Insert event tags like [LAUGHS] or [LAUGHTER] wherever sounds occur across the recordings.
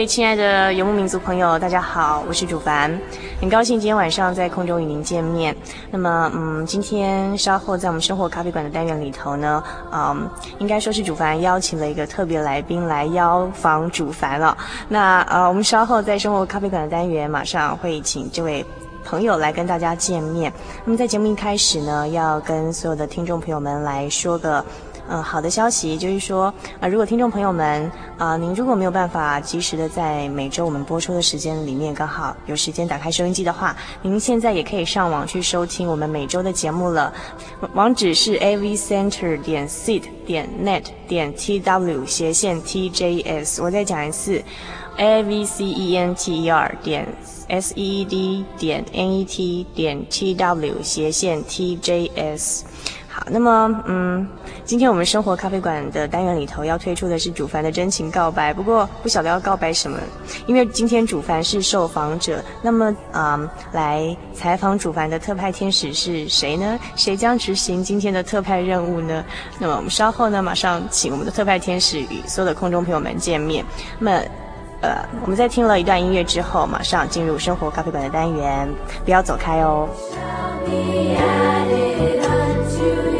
位亲爱的游牧民族朋友，大家好，我是主凡，很高兴今天晚上在空中与您见面。那么，嗯，今天稍后在我们生活咖啡馆的单元里头呢，嗯，应该说是主凡邀请了一个特别来宾来邀访主凡了。那呃，我们稍后在生活咖啡馆的单元马上会请这位朋友来跟大家见面。那么在节目一开始呢，要跟所有的听众朋友们来说个。嗯，好的消息就是说，啊、如果听众朋友们，啊、您如果没有办法及时的在每周我们播出的时间里面刚好有时间打开收音机的话，您现在也可以上网去收听我们每周的节目了。网址是 avcenter 点 seed 点 net 点 tw 斜线 tjs。我再讲一次，avcenter 点 seed 点 net 点 tw 斜线 tjs。好，那么，嗯，今天我们生活咖啡馆的单元里头要推出的是主凡的真情告白，不过不晓得要告白什么，因为今天主凡是受访者，那么，嗯，来采访主凡的特派天使是谁呢？谁将执行今天的特派任务呢？那么我们稍后呢，马上请我们的特派天使与所有的空中朋友们见面。那么，呃，我们在听了一段音乐之后，马上进入生活咖啡馆的单元，不要走开哦。生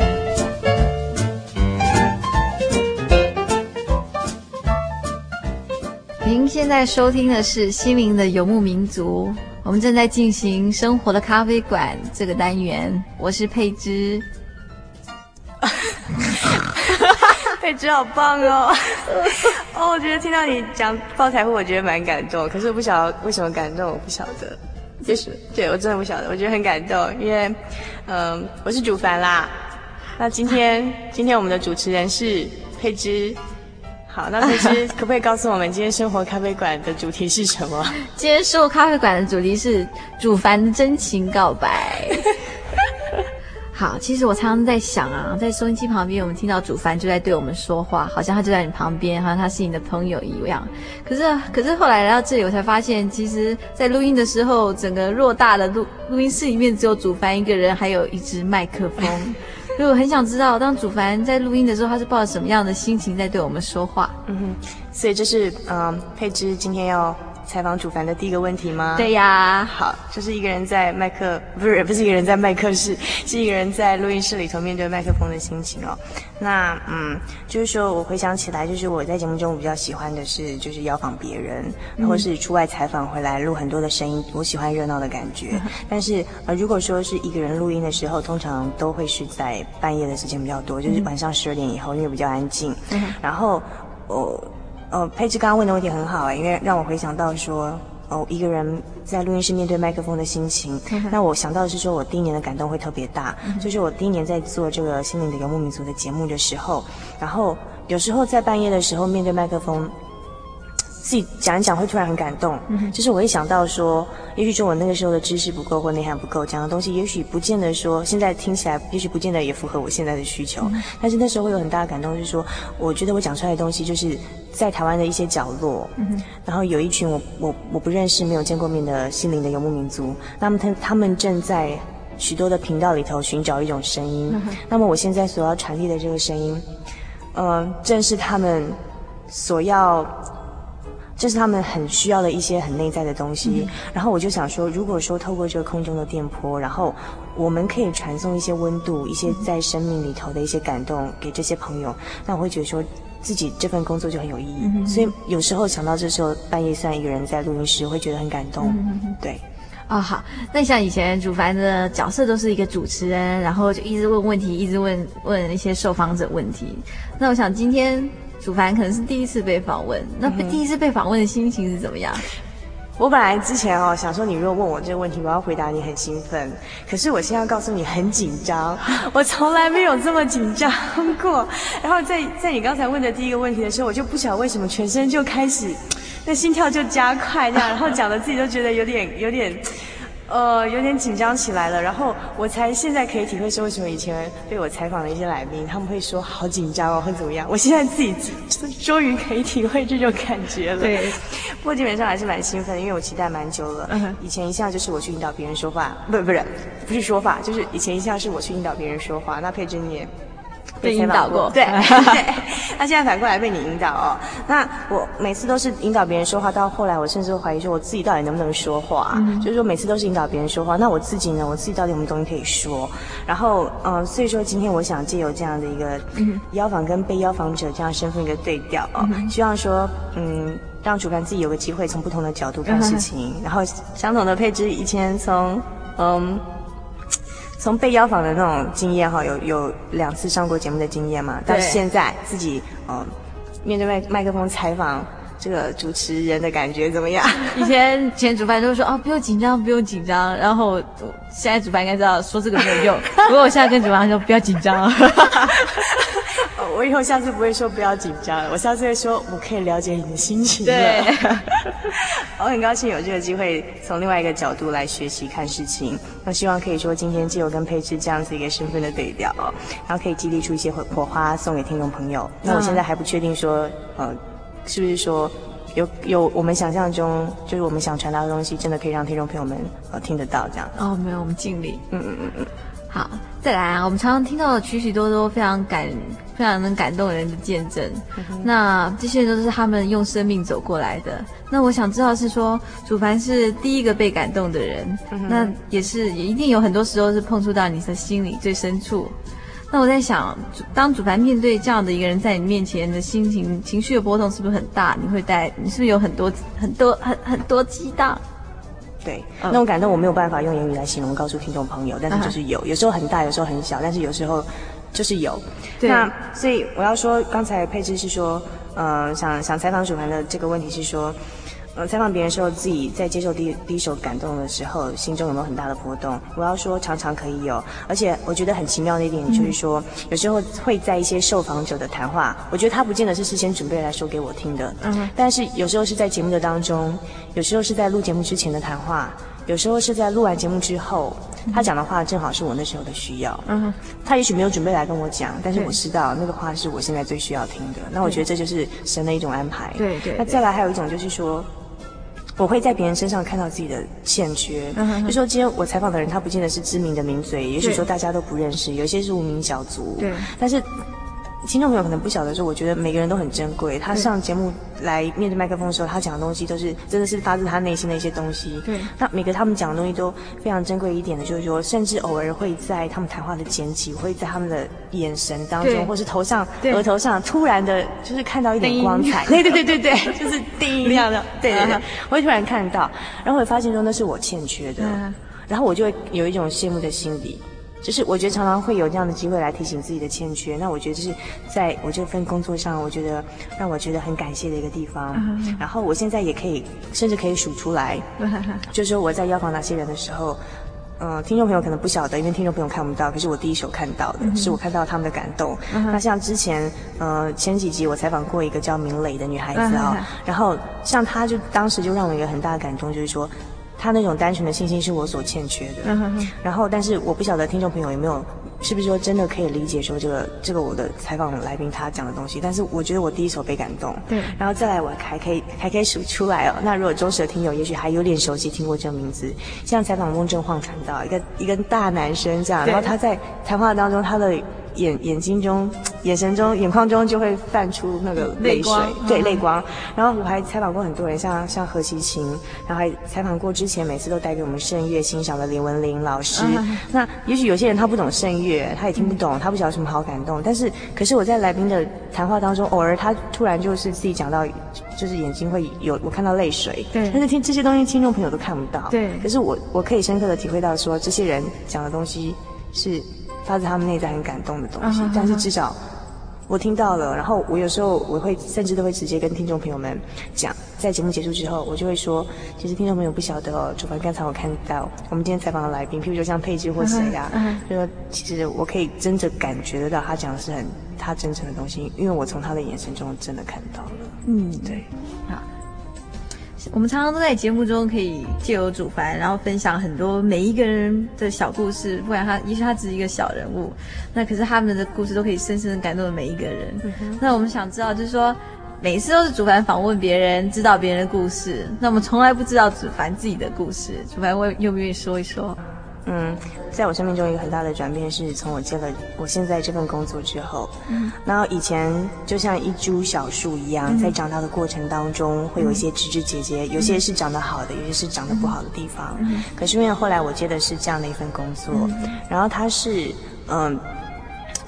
在收听的是《心灵的游牧民族》，我们正在进行《生活的咖啡馆》这个单元。我是佩芝，[LAUGHS] 佩芝好棒哦！[LAUGHS] 哦，我觉得听到你讲抱财富，我觉得蛮感动。可是我不晓得为什么感动，我不晓得。就是对我真的不晓得，我觉得很感动，因为嗯，我是主凡啦。那今天今天我们的主持人是佩芝。好，那佩芝可不可以告诉我们今天生活咖啡馆的主题是什么？[LAUGHS] 今天生活咖啡馆的主题是主凡的真情告白。[LAUGHS] 好，其实我常常在想啊，在收音机旁边，我们听到主凡就在对我们说话，好像他就在你旁边，好像他是你的朋友一样。可是，可是后来来到这里，我才发现，其实，在录音的时候，整个偌大的录录音室里面只有主凡一个人，还有一支麦克风。所以我很想知道，当祖凡在录音的时候，他是抱着什么样的心情在对我们说话？嗯哼，所以这是嗯、佩芝今天要。采访主凡的第一个问题吗？对呀，好，就是一个人在麦克，不是不是一个人在麦克室，是一个人在录音室里头面对麦克风的心情哦。那嗯，就是说我回想起来，就是我在节目中我比较喜欢的是，就是邀访别人，嗯、或是出外采访回来录很多的声音，我喜欢热闹的感觉。嗯、但是呃，如果说是一个人录音的时候，通常都会是在半夜的时间比较多，就是晚上十二点以后，因为比较安静。嗯、然后我。呃，佩芝刚刚问的问题很好哎，因为让我回想到说，哦，一个人在录音室面对麦克风的心情。嗯、那我想到的是说，我第一年的感动会特别大，嗯、就是我第一年在做这个心灵的游牧民族的节目的时候，然后有时候在半夜的时候面对麦克风。自己讲一讲会突然很感动，嗯、就是我会想到说，也许说我那个时候的知识不够或内涵不够，讲的东西也许不见得说现在听起来，也许不见得也符合我现在的需求。嗯、但是那时候会有很大的感动，就是说，我觉得我讲出来的东西，就是在台湾的一些角落，嗯、然后有一群我我我不认识、没有见过面的心灵的游牧民族，那么他他们正在许多的频道里头寻找一种声音。嗯、那么我现在所要传递的这个声音，嗯、呃，正是他们所要。这是他们很需要的一些很内在的东西，嗯、然后我就想说，如果说透过这个空中的电波，然后我们可以传送一些温度，一些在生命里头的一些感动给这些朋友，那我会觉得说自己这份工作就很有意义。嗯、所以有时候想到这时候半夜算一个人在录音室，会觉得很感动。嗯、对，哦好，那像以前主凡的角色都是一个主持人，然后就一直问问题，一直问问一些受访者问题。那我想今天。主凡可能是第一次被访问，那第一次被访问的心情是怎么样？嗯、我本来之前哦想说，你如果问我这个问题，我要回答你很兴奋。可是我现在要告诉你很紧张，我从来没有这么紧张过。[LAUGHS] 然后在在你刚才问的第一个问题的时候，我就不晓得为什么全身就开始那心跳就加快这样，然后讲的自己都觉得有点有点。呃，有点紧张起来了，然后我才现在可以体会说，为什么以前被我采访的一些来宾，他们会说好紧张哦，会怎么样？我现在自己终于可以体会这种感觉了。对，[LAUGHS] 不过基本上还是蛮兴奋的，因为我期待蛮久了。嗯、以前一向就是我去引导别人说话，不，不是，不是说话，就是以前一向是我去引导别人说话。那佩芝你也。被引导过，对，[LAUGHS] 对，那现在反过来被你引导哦。那我每次都是引导别人说话，到后来我甚至会怀疑说，我自己到底能不能说话？嗯、就是说每次都是引导别人说话，那我自己呢？我自己到底有什么东西可以说？然后，嗯、呃，所以说今天我想借由这样的一个邀访跟被邀访者这样身份一个对调哦，嗯、希望说，嗯，让主办自己有个机会从不同的角度看事情，嗯、然后相同的配置以前从，嗯。从被邀访的那种经验哈，有有两次上过节目的经验嘛，到现在自己嗯，面对麦麦克风采访这个主持人的感觉怎么样？[LAUGHS] 以前以前主办都说哦，不用紧张，不用紧张，然后现在主办应该知道说这个没有用，[LAUGHS] 不过我现在跟主办说不要紧张。我以后下次不会说不要紧张了，我下次会说我可以了解你的心情。对，[LAUGHS] 我很高兴有这个机会从另外一个角度来学习看事情。那希望可以说今天借由跟佩芝这样子一个身份的对调，然后可以激励出一些火火花送给听众朋友。那我现在还不确定说，呃，是不是说有有我们想象中就是我们想传达的东西，真的可以让听众朋友们呃听得到这样？哦，没有，我们尽力。嗯嗯嗯嗯。好，再来啊！我们常常听到的许许多多非常感、非常能感动人的见证，嗯、那这些都是他们用生命走过来的。那我想知道是说，主凡是第一个被感动的人，嗯、那也是也一定有很多时候是碰触到你的心里最深处。那我在想，当主凡面对这样的一个人在你面前的心情、情绪的波动是不是很大？你会带，你是不是有很多、很多、很很多激荡？对，那种感动我没有办法用言语来形容，告诉听众朋友，但是就是有，有时候很大，有时候很小，但是有时候就是有。对那所以我要说，刚才佩芝是说，呃，想想采访主凡的这个问题是说。呃，采访别人的时候，自己在接受第一第一手感动的时候，心中有没有很大的波动？我要说，常常可以有，而且我觉得很奇妙的一点就是说，嗯、有时候会在一些受访者的谈话，我觉得他不见得是事先准备来说给我听的，嗯哼，但是有时候是在节目的当中，有时候是在录节目之前的谈话，有时候是在录完节目之后，他讲的话正好是我那时候的需要。嗯，他也许没有准备来跟我讲，但是我知道那个话是我现在最需要听的。那我觉得这就是神的一种安排。对对。那再来还有一种就是说。我会在别人身上看到自己的欠缺，嗯、就说今天我采访的人，他不见得是知名的名嘴，也许说大家都不认识，有些是无名小卒，对，但是。听众朋友可能不晓得说，我觉得每个人都很珍贵。他上节目来面对麦克风的时候，他讲的东西都是真的是发自他内心的一些东西。对，那每个他们讲的东西都非常珍贵一点的，就是说，甚至偶尔会在他们谈话的间隙，会在他们的眼神当中，或是头上、额头上，突然的，就是看到一点光彩。对对对对对，[LAUGHS] 就是叮一样的。对对对，我会突然看到，然后我发现说那是我欠缺的，然后我就会有一种羡慕的心理。就是我觉得常常会有这样的机会来提醒自己的欠缺，那我觉得这是在我这份工作上，我觉得让我觉得很感谢的一个地方。然后我现在也可以，甚至可以数出来，[LAUGHS] 就是说我在邀访哪些人的时候，嗯、呃，听众朋友可能不晓得，因为听众朋友看不到，可是我第一手看到的是我看到他们的感动。那像之前，呃，前几集我采访过一个叫明磊的女孩子啊、哦，然后像她就当时就让我有一个很大的感动，就是说。他那种单纯的信心是我所欠缺的，嗯、哼哼然后，但是我不晓得听众朋友有没有，是不是说真的可以理解说这个这个我的采访来宾他讲的东西？但是我觉得我第一手被感动，对，然后再来我还可以还可以数出来哦。那如果忠实的听友也许还有点熟悉听过这个名字，像采访翁正晃谈到一个一个大男生这样，然后他在谈话当中他的。眼眼睛中、眼神中、眼眶中就会泛出那个泪水，光对，泪光。然后我还采访过很多人，像像何其琴，然后还采访过之前每次都带给我们圣乐欣赏的林文玲老师。嗯、那也许有些人他不懂圣乐，他也听不懂，嗯、他不晓得什么好感动。但是，可是我在来宾的谈话当中，偶尔他突然就是自己讲到，就是眼睛会有我看到泪水。对。但是听这些东西，听众朋友都看不到。对。可是我我可以深刻的体会到说，说这些人讲的东西是。发自他们内在很感动的东西，但是至少我听到了。然后我有时候我会甚至都会直接跟听众朋友们讲，在节目结束之后，我就会说，其实听众朋友不晓得哦，主办刚才我看到我们今天采访的来宾，譬如说像佩芝或谁呀，就说其实我可以真的感觉得到他讲的是很他真诚的东西，因为我从他的眼神中真的看到了。嗯，对，好。我们常常都在节目中可以借由主凡，然后分享很多每一个人的小故事。不然他，也许他只是一个小人物，那可是他们的故事都可以深深的感动了每一个人。嗯、那我们想知道，就是说，每一次都是主凡访问别人，知道别人的故事，那我们从来不知道主凡自己的故事。主凡，我愿不愿意说一说？嗯，在我生命中一个很大的转变是从我接了我现在这份工作之后，嗯，然后以前就像一株小树一样，在长大的过程当中会有一些枝枝节节，有些是长得好的，有些是长得不好的地方。可是因为后来我接的是这样的一份工作，然后他是嗯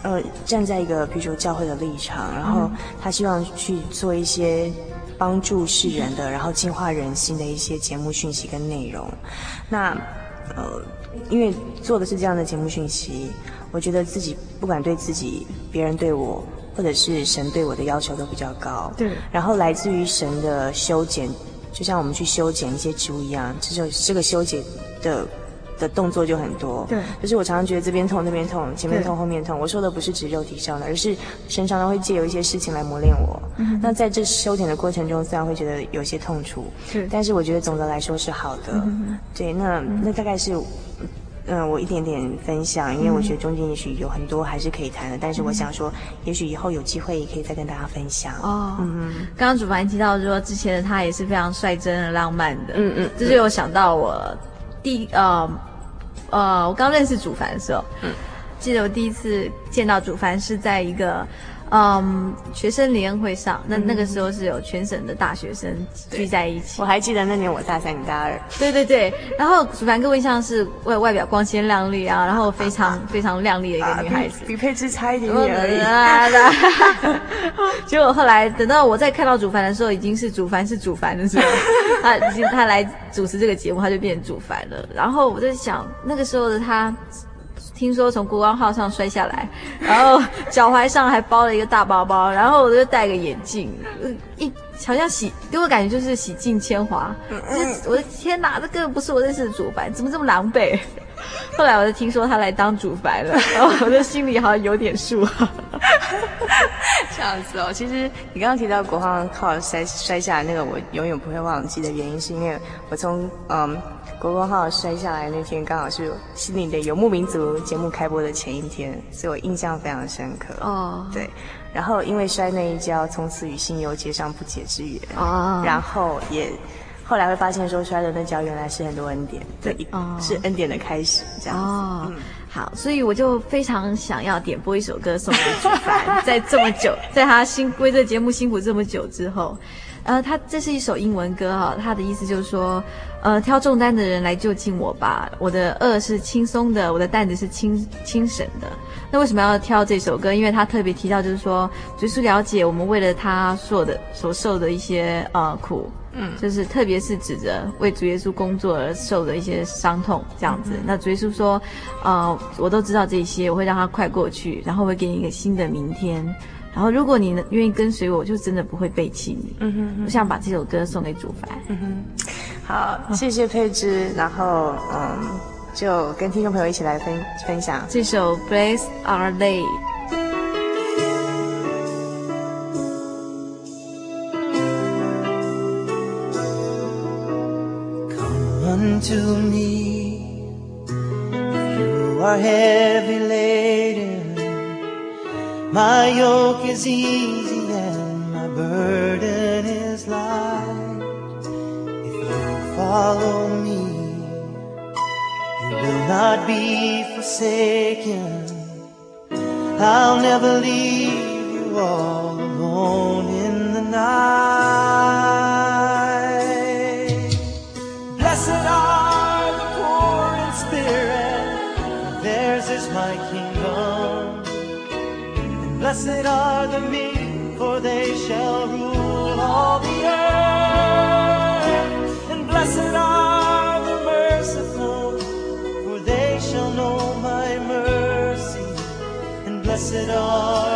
呃站在一个比如说教会的立场，然后他希望去做一些帮助世人的，然后净化人心的一些节目讯息跟内容，那呃。因为做的是这样的节目讯息，我觉得自己不管对自己、别人对我，或者是神对我的要求都比较高。对。然后来自于神的修剪，就像我们去修剪一些植物一样，这就这个修剪的。的动作就很多，对，就是我常常觉得这边痛那边痛，前面痛后面痛。我说的不是指肉体上的，而是神常常会借由一些事情来磨练我。嗯，那在这修剪的过程中，虽然会觉得有些痛楚，是，但是我觉得总的来说是好的。嗯，对，那那大概是，嗯，我一点点分享，因为我觉得中间也许有很多还是可以谈的，但是我想说，也许以后有机会也可以再跟大家分享。哦，嗯，刚刚主办提到说，之前的他也是非常率真的、浪漫的。嗯嗯，这就有想到我。第呃呃，我刚认识主凡的时候，嗯，记得我第一次见到主凡是在一个嗯学生联欢会上，那那个时候是有全省的大学生聚在一起。我还记得那年我大三，你大二。对对对，然后主凡各位像是外外表光鲜亮丽啊，然后非常非常靓丽的一个女孩子，比佩芝差一点点而已。结果后来等到我再看到主凡的时候，已经是主凡是主凡的时候，[LAUGHS] 他已经他来。主持这个节目，他就变成主凡了。然后我在想，那个时候的他，听说从国光号上摔下来，然后脚踝上还包了一个大包包，然后我就戴个眼镜，一好像洗给我感觉就是洗尽铅华。我的天哪，这根本不是我认识的主办，怎么这么狼狈？[LAUGHS] 后来我就听说他来当主凡了，然后我的心里好像有点数。这样子哦，其实你刚刚提到国光号摔摔下来那个，我永远不会忘记的原因，是因为我从嗯。国光号摔下来那天，刚好是《心灵的游牧民族》节目开播的前一天，所以我印象非常深刻。哦，对，然后因为摔那一跤，从此与心游结上不解之缘。哦，然后也后来会发现说，摔的那跤原来是很多恩典，对，哦、是恩典的开始，这样子。哦嗯好，所以我就非常想要点播一首歌送给主凡，[LAUGHS] 在这么久，在他辛为这节目辛苦这么久之后，呃，他这是一首英文歌哈，他的意思就是说，呃，挑重担的人来就近我吧，我的轭是轻松的，我的担子是轻轻省的。那为什么要挑这首歌？因为他特别提到就是说，耶稣了解我们为了他受的所受的一些呃苦。嗯，就是特别是指着为主耶稣工作而受的一些伤痛，这样子。嗯、那主耶稣说，呃，我都知道这些，我会让他快过去，然后我会给你一个新的明天。然后如果你愿意跟随我，就真的不会背弃你。嗯哼，哼，我想把这首歌送给主凡。嗯哼，好，谢谢佩芝。然后，嗯，就跟听众朋友一起来分分享这首《Blessed Are They》。To me. If you are heavy laden. My yoke is easy and my burden is light. If you follow me you will not be forsaken. I'll never leave you all Blessed are the meek, for they shall rule all the earth. And blessed are the merciful, for they shall know my mercy. And blessed are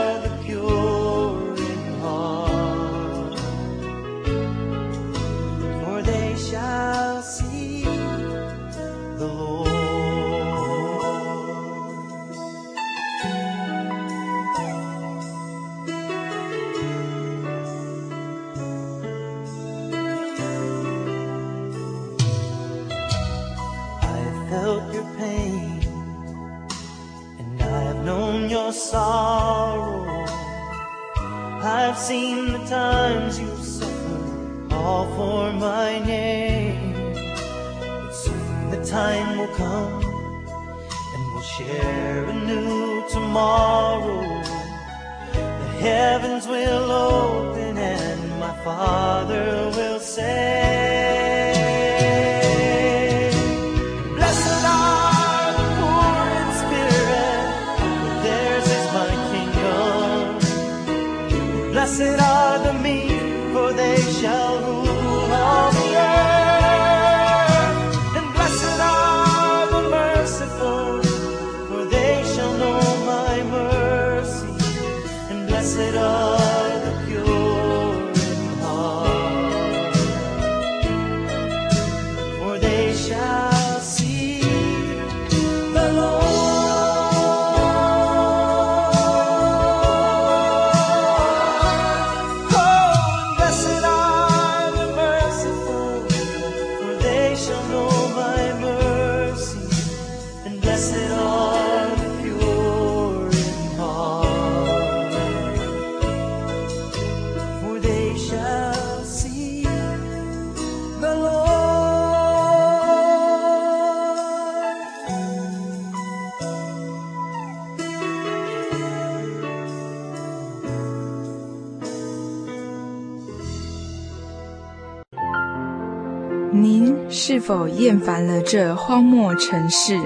否厌烦了这荒漠城市？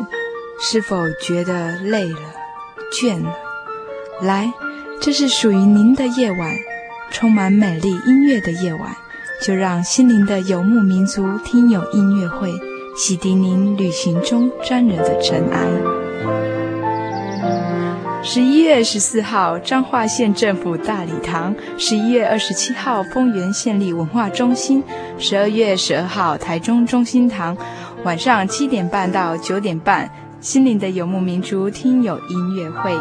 是否觉得累了、倦了？来，这是属于您的夜晚，充满美丽音乐的夜晚。就让心灵的游牧民族听友音乐会，洗涤您旅行中沾惹的尘埃。十一月十四号，彰化县政府大礼堂；十一月二十七号，丰原县立文化中心；十二月十二号，台中中心堂。晚上七点半到九点半，心灵的游牧民族听友音乐会。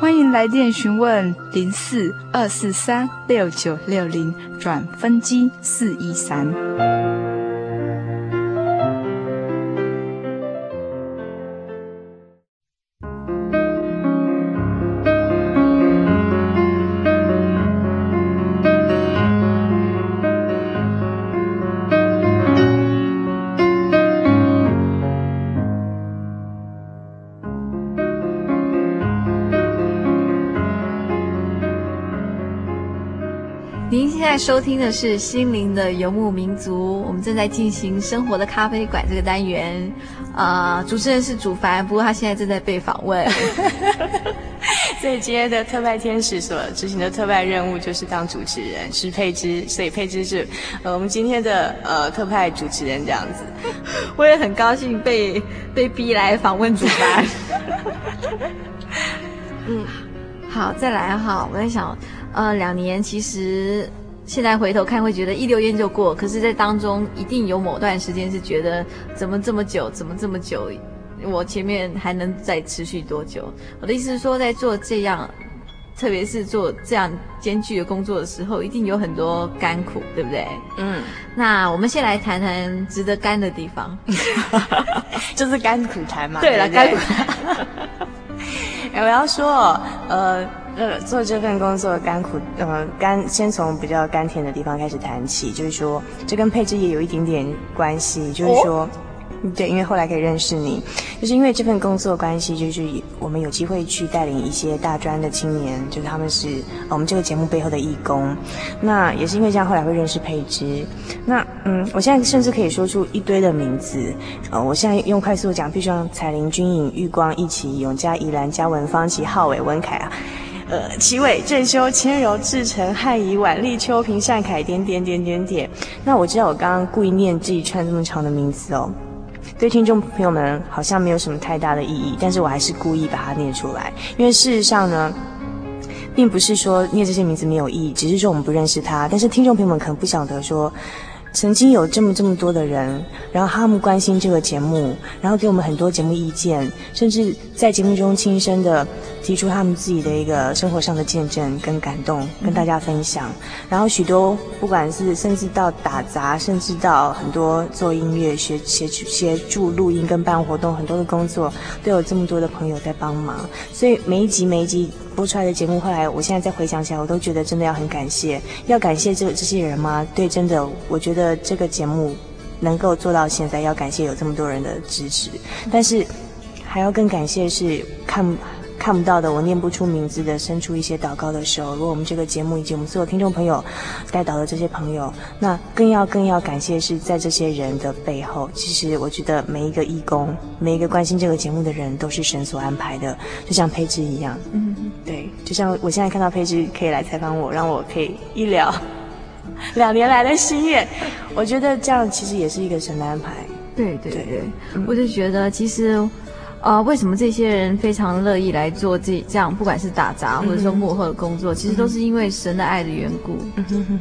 欢迎来电询问零四二四三六九六零转分机四一三。收听的是《心灵的游牧民族》，我们正在进行《生活的咖啡馆》这个单元。呃，主持人是主凡，不过他现在正在被访问。[LAUGHS] 所以今天的特派天使所执行的特派任务就是当主持人，是佩芝，所以佩芝是呃我们今天的呃特派主持人这样子。[LAUGHS] 我也很高兴被被逼来访问主凡。[LAUGHS] 嗯，好，再来哈，我在想。呃，两年其实现在回头看会觉得一溜烟就过，可是，在当中一定有某段时间是觉得怎么这么久，怎么这么久，我前面还能再持续多久？我的意思是说，在做这样，特别是做这样艰巨的工作的时候，一定有很多甘苦，对不对？嗯。那我们先来谈谈值得甘的地方，[LAUGHS] 就是甘苦谈嘛。对了，甘苦谈。[LAUGHS] 我要说，呃。呃，做这份工作甘苦，呃，甘先从比较甘甜的地方开始谈起，就是说，这跟配置也有一点点关系，就是说，哦、对，因为后来可以认识你，就是因为这份工作关系，就是我们有机会去带领一些大专的青年，就是他们是我们这个节目背后的义工，那也是因为这样，后来会认识佩芝。那嗯，我现在甚至可以说出一堆的名字，呃，我现在用快速讲，比如说彩玲、君颖、玉光、一起、永嘉、宜兰、嘉文、方琦、浩伟、文凯啊。呃，齐伟、郑修、千柔、志成、汉仪、婉丽、秋萍、善凯，点点点点点。那我知道我刚刚故意念这一串这么长的名字哦，对听众朋友们好像没有什么太大的意义，但是我还是故意把它念出来，因为事实上呢，并不是说念这些名字没有意义，只是说我们不认识他。但是听众朋友们可能不晓得说。曾经有这么这么多的人，然后他们关心这个节目，然后给我们很多节目意见，甚至在节目中亲身的提出他们自己的一个生活上的见证跟感动，跟大家分享。然后许多不管是甚至到打杂，甚至到很多做音乐、学协协助录音跟办活动，很多的工作都有这么多的朋友在帮忙。所以每一集每一集。播出来的节目，后来我现在再回想起来，我都觉得真的要很感谢，要感谢这这些人吗？对，真的，我觉得这个节目能够做到现在，要感谢有这么多人的支持，但是还要更感谢是看。看不到的，我念不出名字的，伸出一些祷告的手。如果我们这个节目以及我们所有听众朋友带到的这些朋友，那更要更要感谢是在这些人的背后。其实我觉得每一个义工，每一个关心这个节目的人，都是神所安排的，就像配置一样。嗯，就像我现在看到佩芝可以来采访我，让我可以一聊 [LAUGHS] 两年来的心愿，我觉得这样其实也是一个神的安排。对对对，对。嗯、我就觉得其实。啊、呃，为什么这些人非常乐意来做这这样，不管是打杂或者说幕后的工作，嗯、其实都是因为神的爱的缘故。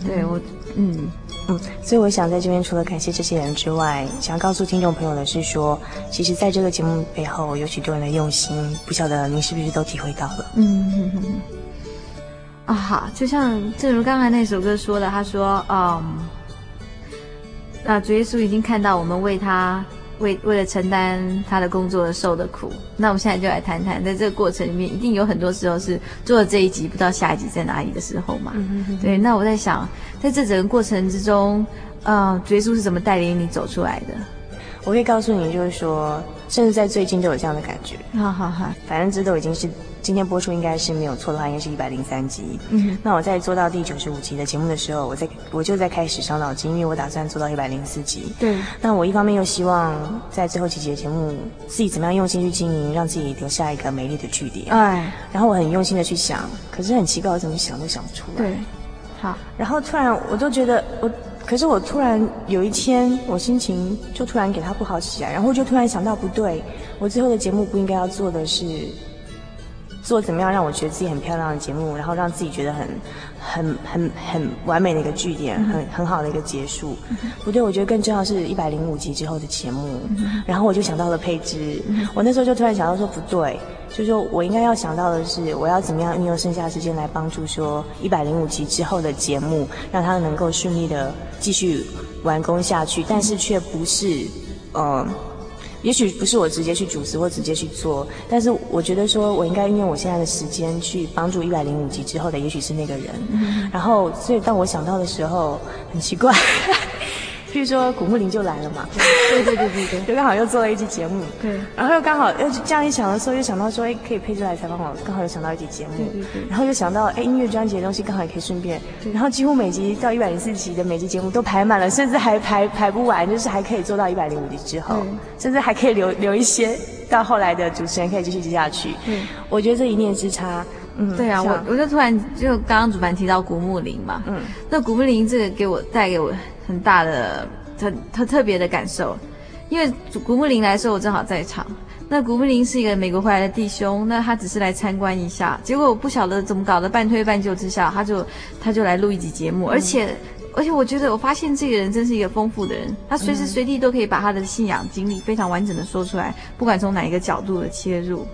对我，嗯嗯，所以我想在这边除了感谢这些人之外，想要告诉听众朋友的是说，其实在这个节目背后有许多人的用心，不晓得您是不是都体会到了？嗯。[LAUGHS] 啊，哈，就像正如刚才那首歌说的，他说，嗯，那，主耶稣已经看到我们为他。为为了承担他的工作受的苦，那我们现在就来谈谈，在这个过程里面，一定有很多时候是做了这一集，不知道下一集在哪里的时候嘛。嗯、哼哼对，那我在想，在这整个过程之中，呃，耶稣是怎么带领你走出来的？我可以告诉你，就是说，甚至在最近都有这样的感觉。好好好，反正这都已经是。今天播出应该是没有错的话，应该是一百零三集。嗯，那我在做到第九十五集的节目的时候，我在我就在开始伤脑筋，因为我打算做到一百零四集。对，那我一方面又希望在最后几集的节目自己怎么样用心去经营，让自己留下一个美丽的句点。哎，然后我很用心的去想，可是很奇怪，我怎么想都想不出来。对，好，然后突然我都觉得我，可是我突然有一天我心情就突然给他不好起来，然后就突然想到不对，我最后的节目不应该要做的是。做怎么样让我觉得自己很漂亮的节目，然后让自己觉得很、很、很、很完美的一个句点，很很好的一个结束。不对，我觉得更重要是一百零五集之后的节目。然后我就想到了佩芝，我那时候就突然想到说不对，就是说我应该要想到的是，我要怎么样运用剩下的时间来帮助说一百零五集之后的节目，让它能够顺利的继续完工下去，但是却不是，嗯、呃。也许不是我直接去主持或直接去做，但是我觉得说我应该运用我现在的时间去帮助一百零五集之后的，也许是那个人。嗯、然后，所以当我想到的时候，很奇怪，譬如说古木林就来了嘛，对对对对对，就刚好又做了一集节目，对，然后又刚好又这样一想的时候，又想到说，哎，可以配出来采访我，刚好又想到一集节目，对对对，然后又想到，哎，音乐专辑的东西刚好也可以顺便，然后几乎每集到一百零四集的每集节目都排满了，甚至还排排不完，就是还可以做到一百零五集之后，甚至还可以留 [LAUGHS] 留一些到后来的主持人可以继续接下去。嗯，我觉得这一念之差。嗯，对啊，我我就突然就刚刚主办提到古木林嘛，嗯，那古木林这个给我带给我很大的特特特别的感受，因为古木林来的时候我正好在场。那古木林是一个美国回来的弟兄，那他只是来参观一下，结果我不晓得怎么搞的，半推半就之下，他就他就来录一集节目，嗯、而且而且我觉得我发现这个人真是一个丰富的人，他随时随地都可以把他的信仰经历非常完整的说出来，不管从哪一个角度的切入。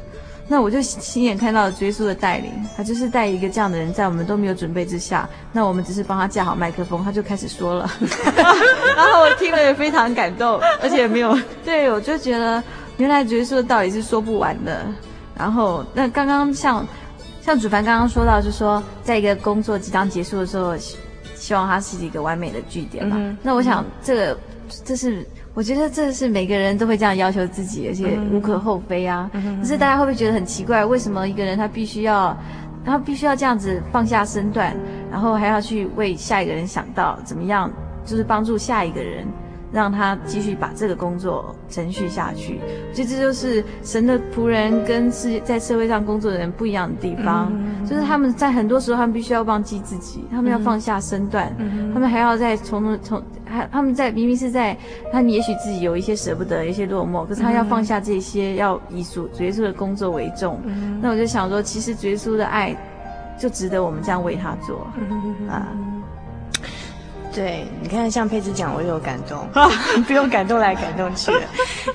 那我就亲眼看到了耶稣的带领，他就是带一个这样的人，在我们都没有准备之下，那我们只是帮他架好麦克风，他就开始说了，[LAUGHS] 然后我听了也非常感动，而且也没有，对，我就觉得原来耶稣的道理是说不完的。然后那刚刚像像主凡刚刚说到，就是说在一个工作即将结束的时候，希望它是一个完美的句点嘛。嗯、那我想这个这是。我觉得这是每个人都会这样要求自己，而且无可厚非啊。可是大家会不会觉得很奇怪？为什么一个人他必须要，他必须要这样子放下身段，然后还要去为下一个人想到怎么样，就是帮助下一个人？让他继续把这个工作承续下去，我觉得这就是神的仆人跟世在社会上工作的人不一样的地方，嗯、就是他们在很多时候他们必须要忘记自己，他们要放下身段，嗯、他们还要再从从还他们在明明是在他们也许自己有一些舍不得，一些落寞，可是他要放下这些，要以主主耶稣的工作为重。嗯、那我就想说，其实主耶稣的爱就值得我们这样为他做、嗯、啊。对，你看，像佩芝讲，我又有感动，[LAUGHS] 不用感动来感动去。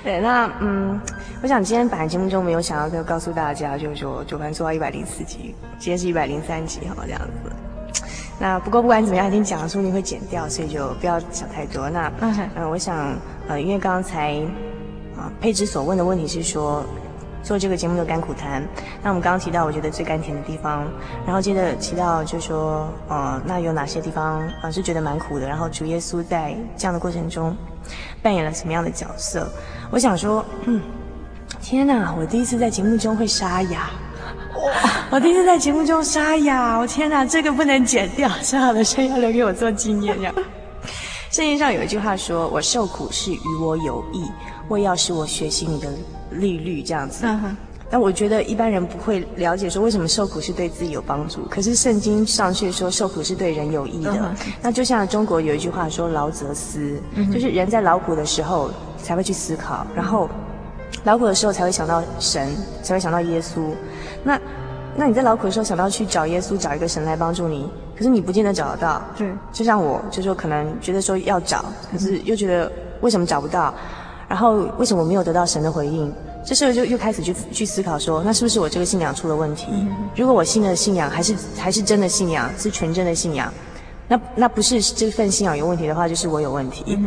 对，那嗯，我想今天本来节目中没有想要就告诉大家，就是说主凡做到一百零四集，今天是一百零三集哈，这样子。那不过不管怎么样，已经讲了，说不定会剪掉，所以就不要想太多。那嗯、呃，我想呃，因为刚才啊、呃，佩芝所问的问题是说。做这个节目的甘苦谈，那我们刚刚提到，我觉得最甘甜的地方，然后接着提到，就说，呃，那有哪些地方，呃，是觉得蛮苦的？然后主耶稣在这样的过程中扮演了什么样的角色？我想说，嗯，天哪，我第一次在节目中会沙哑，[LAUGHS] 我第一次在节目中沙哑，我天哪，这个不能剪掉，沙哑的声音要留给我做纪念呀。圣经上有一句话说：“我受苦是与我有益，为要使我学习你的。”利率这样子，但我觉得一般人不会了解说为什么受苦是对自己有帮助。可是圣经上却说受苦是对人有益的。那就像中国有一句话说“劳则思”，就是人在劳苦的时候才会去思考，然后劳苦的时候才会想到神，才会想到耶稣。那那你在劳苦的时候想到去找耶稣，找一个神来帮助你，可是你不见得找得到。对，就像我，就说可能觉得说要找，可是又觉得为什么找不到？然后为什么我没有得到神的回应？这时候就又开始去去思考说，那是不是我这个信仰出了问题？如果我信的信仰还是还是真的信仰，是纯真的信仰，那那不是这份信仰有问题的话，就是我有问题。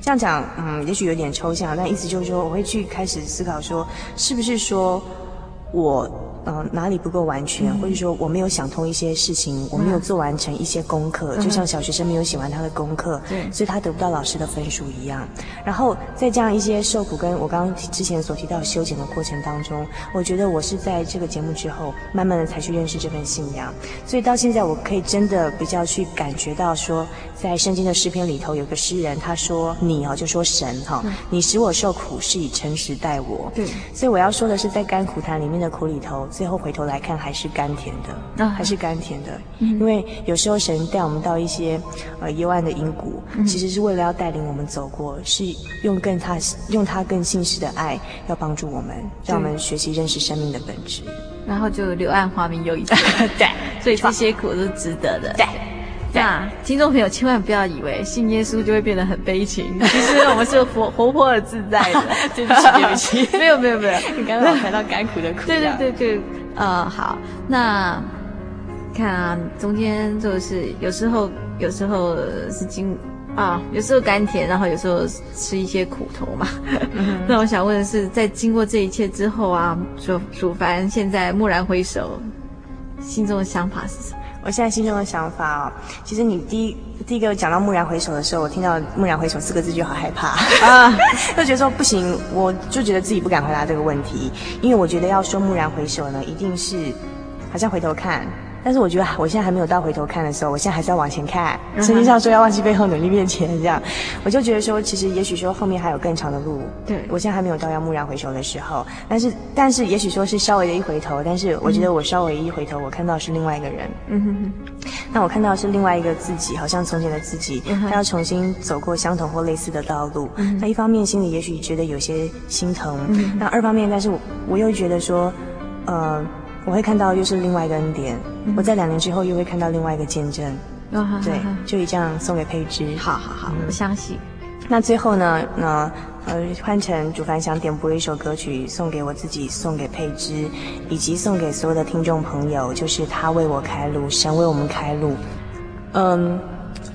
这样讲，嗯，也许有点抽象，但意思就是说，我会去开始思考说，是不是说我。呃，哪里不够完全，或者说我没有想通一些事情，我没有做完成一些功课，就像小学生没有写完他的功课，对，所以他得不到老师的分数一样。然后在这样一些受苦跟我刚刚之前所提到修剪的过程当中，我觉得我是在这个节目之后，慢慢的才去认识这份信仰。所以到现在，我可以真的比较去感觉到说，在圣经的诗篇里头，有个诗人他说：“你哦，就说神哈，你使我受苦，是以诚实待我。”对，所以我要说的是，在甘苦谈里面的苦里头。最后回头来看，还是甘甜的，还是甘甜的。因为有时候神带我们到一些呃幽暗的阴谷，其实是为了要带领我们走过，是用更他用他更信实的爱，要帮助我们，让我们学习认识生命的本质。然后就柳暗花明又一村，[LAUGHS] 对，所以这些苦都是值得的。对。那听众朋友千万不要以为信耶稣就会变得很悲情，[LAUGHS] 其实我们是活活泼而自在的。[LAUGHS] 对不起，对不起，没有没有没有，你刚刚谈到甘苦的苦。对对对对，呃，好，那看啊，中间就是有时候有时候是经啊，有时候甘甜，然后有时候吃一些苦头嘛。[LAUGHS] 那我想问的是，在经过这一切之后啊，主主凡现在蓦然回首，心中的想法是什么？我现在心中的想法哦，其实你第一第一个讲到蓦然回首的时候，我听到“蓦然回首”四个字就好害怕啊，[LAUGHS] 就觉得说不行，我就觉得自己不敢回答这个问题，因为我觉得要说蓦然回首呢，一定是好像回头看。但是我觉得我现在还没有到回头看的时候，我现在还是要往前看。圣经上说要忘记背后，努力面前，这样，我就觉得说，其实也许说后面还有更长的路。对，我现在还没有到要蓦然回首的时候，但是但是也许说是稍微的一回头，但是我觉得我稍微一回头，我看到是另外一个人。嗯哼哼。那我看到是另外一个自己，好像从前的自己，他要重新走过相同或类似的道路。那一方面心里也许觉得有些心疼，那二方面，但是我我又觉得说，呃。我会看到又是另外一个恩典，嗯、我在两年之后又会看到另外一个见证，哦、对，就以这样送给佩芝。好好好，我相信。那最后呢，那呃，换成主凡想点播一首歌曲送给我自己，送给佩芝，以及送给所有的听众朋友，就是他为我开路，神为我们开路。嗯。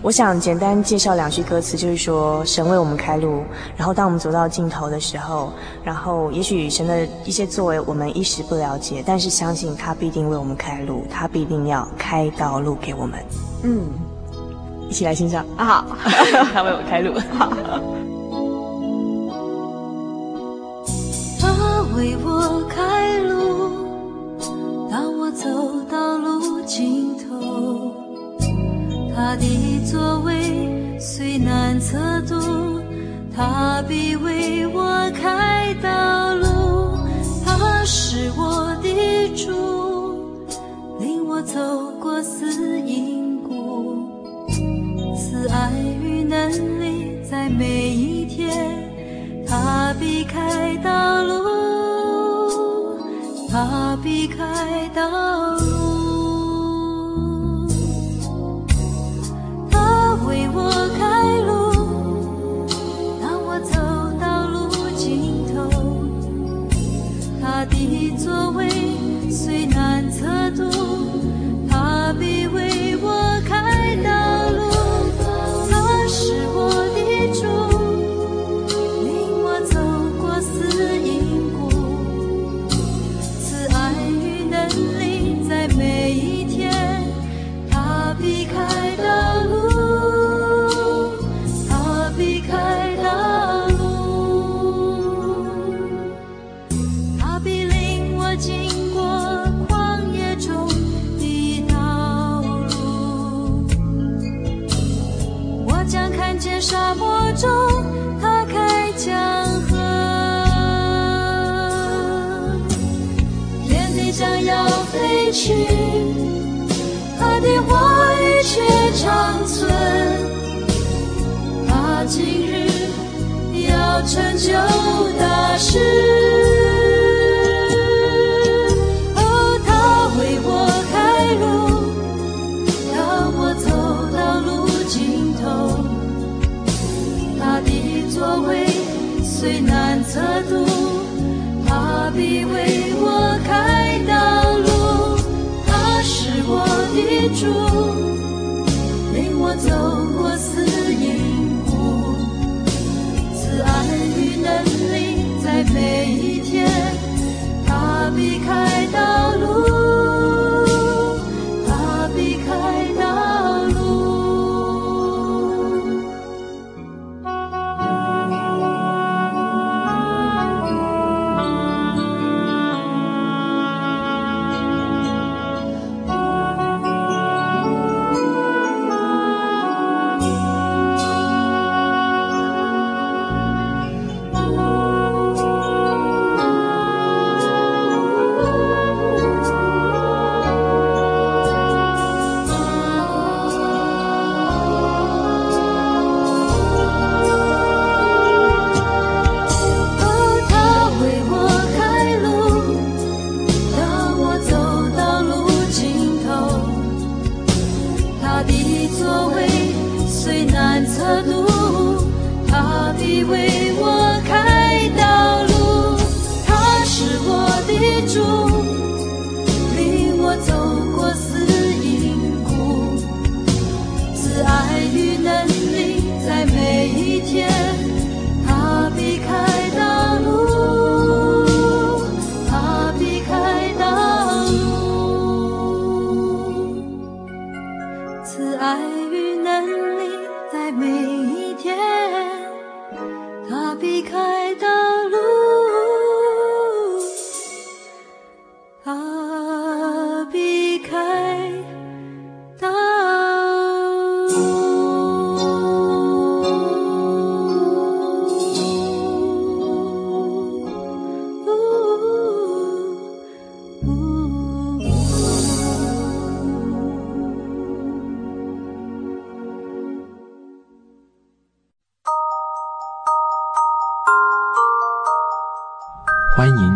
我想简单介绍两句歌词，就是说神为我们开路，然后当我们走到尽头的时候，然后也许神的一些作为我们一时不了解，但是相信他必定为我们开路，他必定要开道路给我们。嗯，一起来欣赏。啊！他为我开路。他为我开路，当我走到路尽头。他的作为虽难测度，他必为我开道路。他是我的主，领我走过死荫谷，慈爱与能力在每一天。他必开道路，他必开道路。难测度，祂必为我开道路，祂是我的主，领我走过死。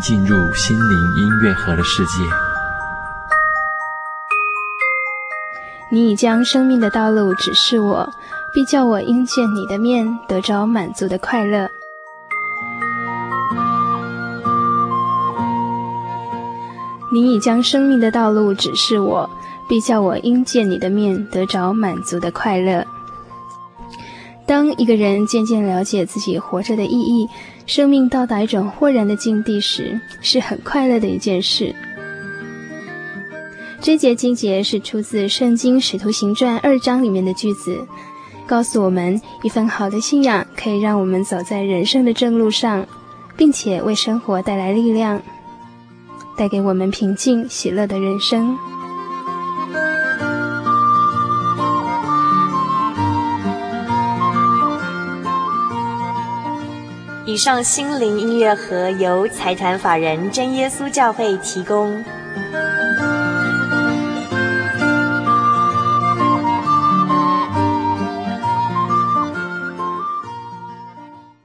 进入心灵音乐盒的世界。你已将生命的道路指示我，必叫我因见你的面得着满足的快乐。你已将生命的道路指示我，必叫我因见你的面得着满足的快乐。当一个人渐渐了解自己活着的意义，生命到达一种豁然的境地时，是很快乐的一件事。这节经节是出自《圣经·使徒行传》二章里面的句子，告诉我们一份好的信仰可以让我们走在人生的正路上，并且为生活带来力量。带给我们平静喜乐的人生。以上心灵音乐盒由财团法人真耶稣教会提供。